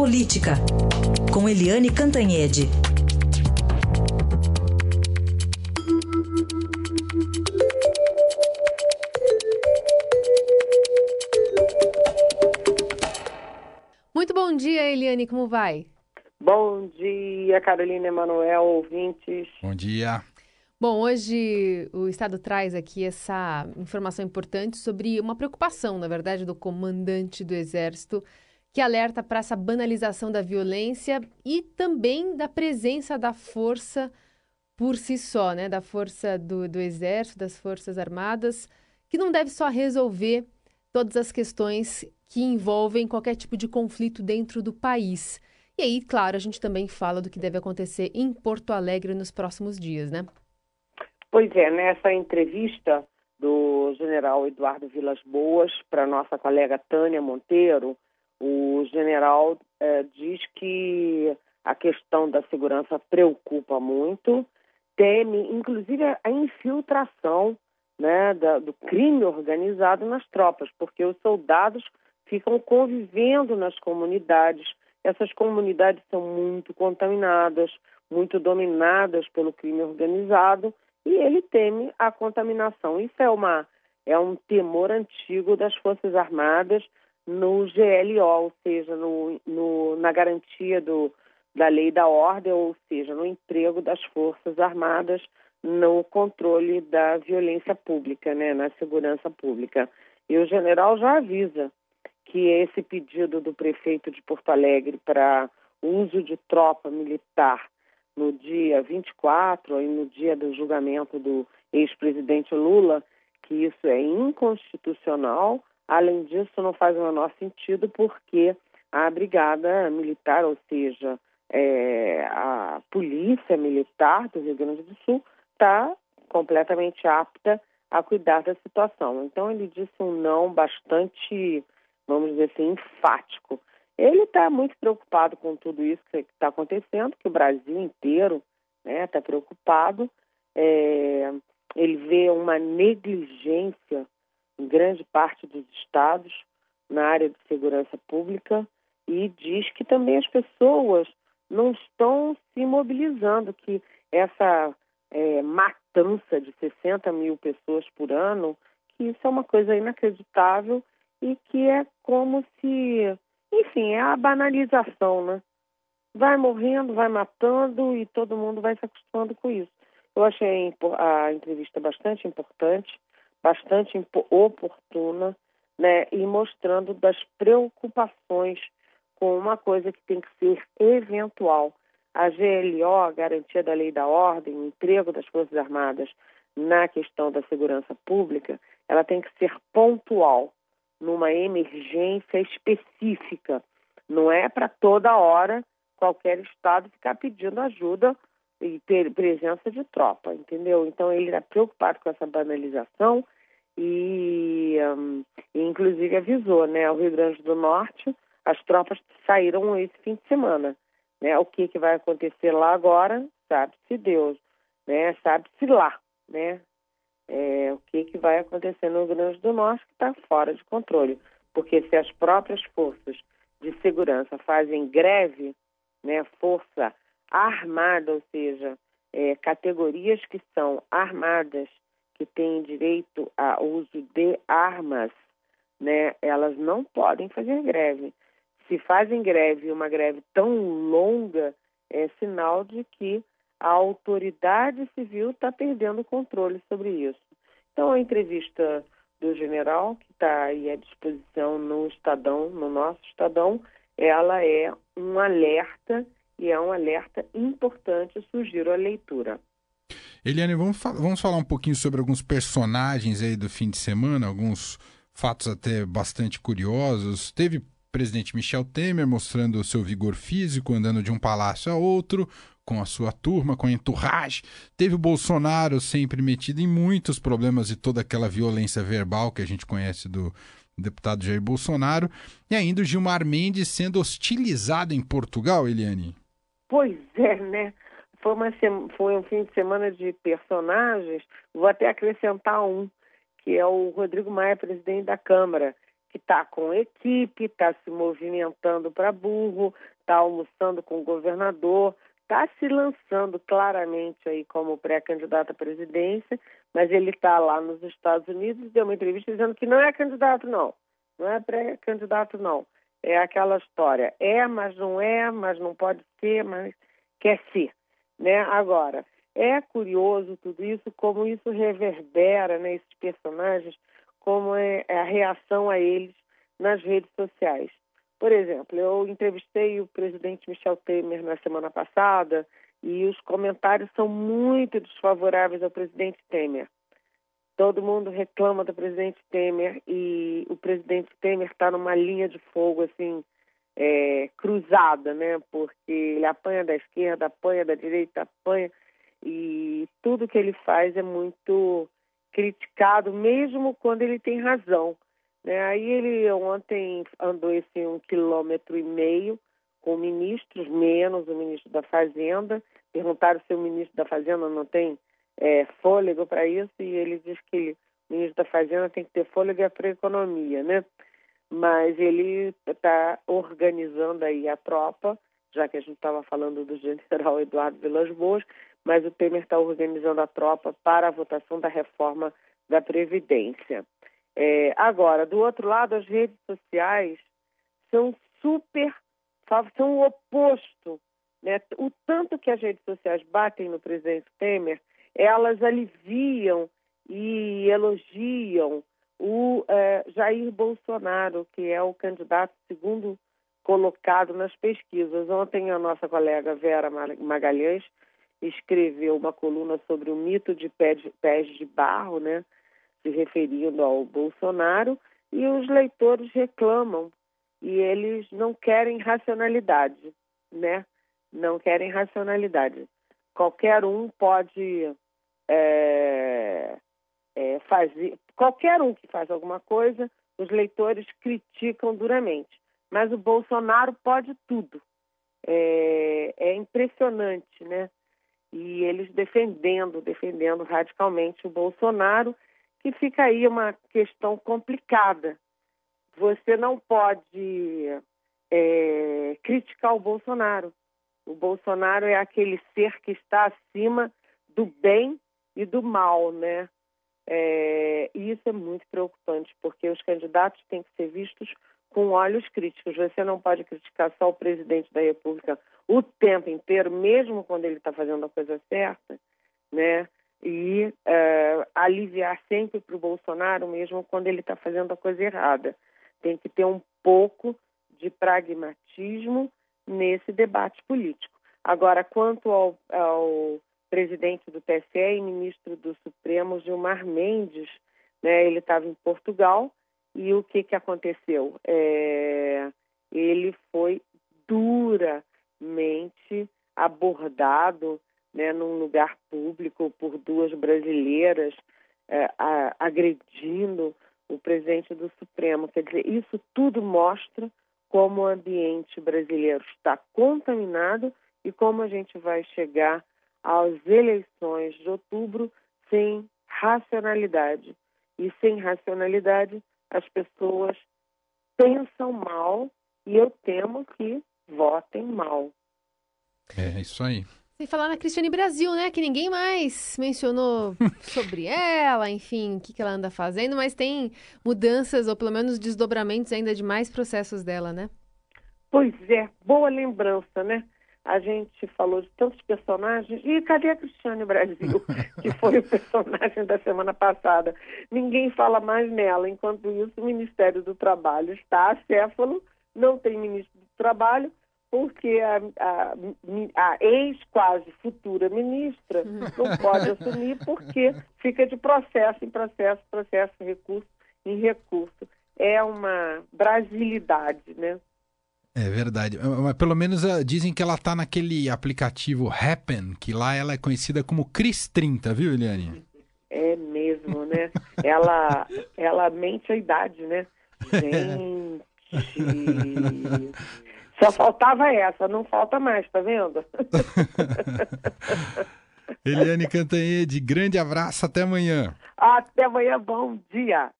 Política, com Eliane Cantanhede. Muito bom dia, Eliane, como vai? Bom dia, Carolina Emanuel, ouvintes. Bom dia. Bom, hoje o Estado traz aqui essa informação importante sobre uma preocupação, na verdade, do comandante do Exército, que alerta para essa banalização da violência e também da presença da força por si só, né? Da força do, do Exército, das Forças Armadas, que não deve só resolver todas as questões que envolvem qualquer tipo de conflito dentro do país. E aí, claro, a gente também fala do que deve acontecer em Porto Alegre nos próximos dias, né? Pois é, nessa entrevista do general Eduardo Vilas Boas para nossa colega Tânia Monteiro, o general eh, diz que a questão da segurança preocupa muito, teme inclusive a infiltração né, da, do crime organizado nas tropas, porque os soldados ficam convivendo nas comunidades. Essas comunidades são muito contaminadas, muito dominadas pelo crime organizado e ele teme a contaminação. Isso é uma é um temor antigo das Forças Armadas no GLO, ou seja, no, no, na garantia do, da lei da ordem, ou seja, no emprego das Forças Armadas no controle da violência pública, né, na segurança pública. E o general já avisa que esse pedido do prefeito de Porto Alegre para uso de tropa militar no dia 24 e no dia do julgamento do ex-presidente Lula, que isso é inconstitucional. Além disso, não faz o menor sentido porque a brigada militar, ou seja, é, a polícia militar do Rio Grande do Sul, está completamente apta a cuidar da situação. Então, ele disse um não bastante, vamos dizer assim, enfático ele está muito preocupado com tudo isso que está acontecendo, que o Brasil inteiro está né, tá preocupado. É, ele vê uma negligência em grande parte dos estados na área de segurança pública e diz que também as pessoas não estão se mobilizando, que essa é, matança de 60 mil pessoas por ano, que isso é uma coisa inacreditável e que é como se enfim, é a banalização, né? Vai morrendo, vai matando e todo mundo vai se acostumando com isso. Eu achei a entrevista bastante importante, bastante oportuna, né? E mostrando das preocupações com uma coisa que tem que ser eventual. A GLO, a Garantia da Lei da Ordem, o emprego das Forças Armadas na questão da segurança pública, ela tem que ser pontual numa emergência específica. Não é para toda hora qualquer estado ficar pedindo ajuda e ter presença de tropa, entendeu? Então ele está preocupado com essa banalização e, um, inclusive avisou, né? O Rio Grande do Norte, as tropas saíram esse fim de semana, né? O que que vai acontecer lá agora, sabe-se Deus, né? Sabe-se lá, né? é, o que, que vai acontecer no Rio Grande do Norte, que está fora de controle. Porque se as próprias forças de segurança fazem greve, né, força armada, ou seja, é, categorias que são armadas, que têm direito ao uso de armas, né, elas não podem fazer greve. Se fazem greve, uma greve tão longa, é sinal de que a autoridade civil está perdendo o controle sobre isso. Então, a entrevista do general, que está aí à disposição no Estadão, no nosso Estadão, ela é um alerta e é um alerta importante, sugiro a leitura. Eliane, vamos, fa vamos falar um pouquinho sobre alguns personagens aí do fim de semana, alguns fatos até bastante curiosos. Teve presidente Michel Temer mostrando o seu vigor físico, andando de um palácio a outro com a sua turma, com a entourage. Teve o Bolsonaro sempre metido em muitos problemas e toda aquela violência verbal que a gente conhece do deputado Jair Bolsonaro. E ainda o Gilmar Mendes sendo hostilizado em Portugal, Eliane. Pois é, né? Foi, uma, foi um fim de semana de personagens. Vou até acrescentar um, que é o Rodrigo Maia, presidente da Câmara, que está com equipe, está se movimentando para burro, está almoçando com o governador, está se lançando claramente aí como pré-candidato à presidência, mas ele está lá nos Estados Unidos e deu uma entrevista dizendo que não é candidato, não. Não é pré-candidato, não. É aquela história. É, mas não é, mas não pode ser, mas quer ser. Né? Agora, é curioso tudo isso, como isso reverbera né, personagens, como é a reação a eles nas redes sociais. Por exemplo, eu entrevistei o presidente Michel Temer na semana passada e os comentários são muito desfavoráveis ao presidente Temer. Todo mundo reclama do presidente Temer e o presidente Temer está numa linha de fogo assim é, cruzada, né? Porque ele apanha da esquerda, apanha da direita, apanha e tudo que ele faz é muito criticado, mesmo quando ele tem razão. Né? Aí ele ontem andou esse um quilômetro e meio com ministros, menos o ministro da Fazenda. Perguntaram se o ministro da Fazenda não tem é, fôlego para isso e ele diz que o ministro da Fazenda tem que ter fôlego para a economia, né? Mas ele está organizando aí a tropa, já que a gente estava falando do general Eduardo Vilas Boas, mas o Temer está organizando a tropa para a votação da reforma da Previdência. É, agora, do outro lado, as redes sociais são super, são o oposto. Né? O tanto que as redes sociais batem no presidente Temer, elas aliviam e elogiam o é, Jair Bolsonaro, que é o candidato segundo colocado nas pesquisas. Ontem a nossa colega Vera Magalhães escreveu uma coluna sobre o mito de pés de barro, né? se referindo ao Bolsonaro, e os leitores reclamam e eles não querem racionalidade, né? Não querem racionalidade. Qualquer um pode é, é, qualquer um que faz alguma coisa, os leitores criticam duramente. Mas o Bolsonaro pode tudo. É, é impressionante, né? E eles defendendo, defendendo radicalmente o Bolsonaro que fica aí uma questão complicada. Você não pode é, criticar o Bolsonaro. O Bolsonaro é aquele ser que está acima do bem e do mal, né? É, e isso é muito preocupante, porque os candidatos têm que ser vistos com olhos críticos. Você não pode criticar só o presidente da República o tempo inteiro, mesmo quando ele está fazendo a coisa certa, né? e uh, aliviar sempre para o Bolsonaro, mesmo quando ele está fazendo a coisa errada. Tem que ter um pouco de pragmatismo nesse debate político. Agora, quanto ao, ao presidente do TSE e ministro do Supremo, Gilmar Mendes, né, ele estava em Portugal e o que, que aconteceu? É, ele foi duramente abordado né, num lugar público por duas brasileiras é, a, agredindo o presidente do Supremo. Quer dizer, isso tudo mostra como o ambiente brasileiro está contaminado e como a gente vai chegar às eleições de outubro sem racionalidade. E sem racionalidade, as pessoas pensam mal e eu temo que votem mal. É isso aí. Sem falar na Cristiane Brasil, né? Que ninguém mais mencionou sobre ela, enfim, o que, que ela anda fazendo, mas tem mudanças, ou pelo menos desdobramentos ainda de mais processos dela, né? Pois é, boa lembrança, né? A gente falou de tantos personagens. E cadê a Cristiane Brasil, que foi o personagem da semana passada? Ninguém fala mais nela. Enquanto isso, o Ministério do Trabalho está acéfalo, não tem ministro do Trabalho, porque a, a, a ex-quase futura ministra não pode assumir porque fica de processo em processo, processo, recurso em recurso. É uma brasilidade, né? É verdade. Mas pelo menos uh, dizem que ela está naquele aplicativo Happen, que lá ela é conhecida como Cris 30, viu, Eliane? É mesmo, né? ela, ela mente a idade, né? Gente. Só faltava essa, não falta mais, tá vendo? Eliane Cantanhede, grande abraço, até amanhã. Até amanhã, bom dia.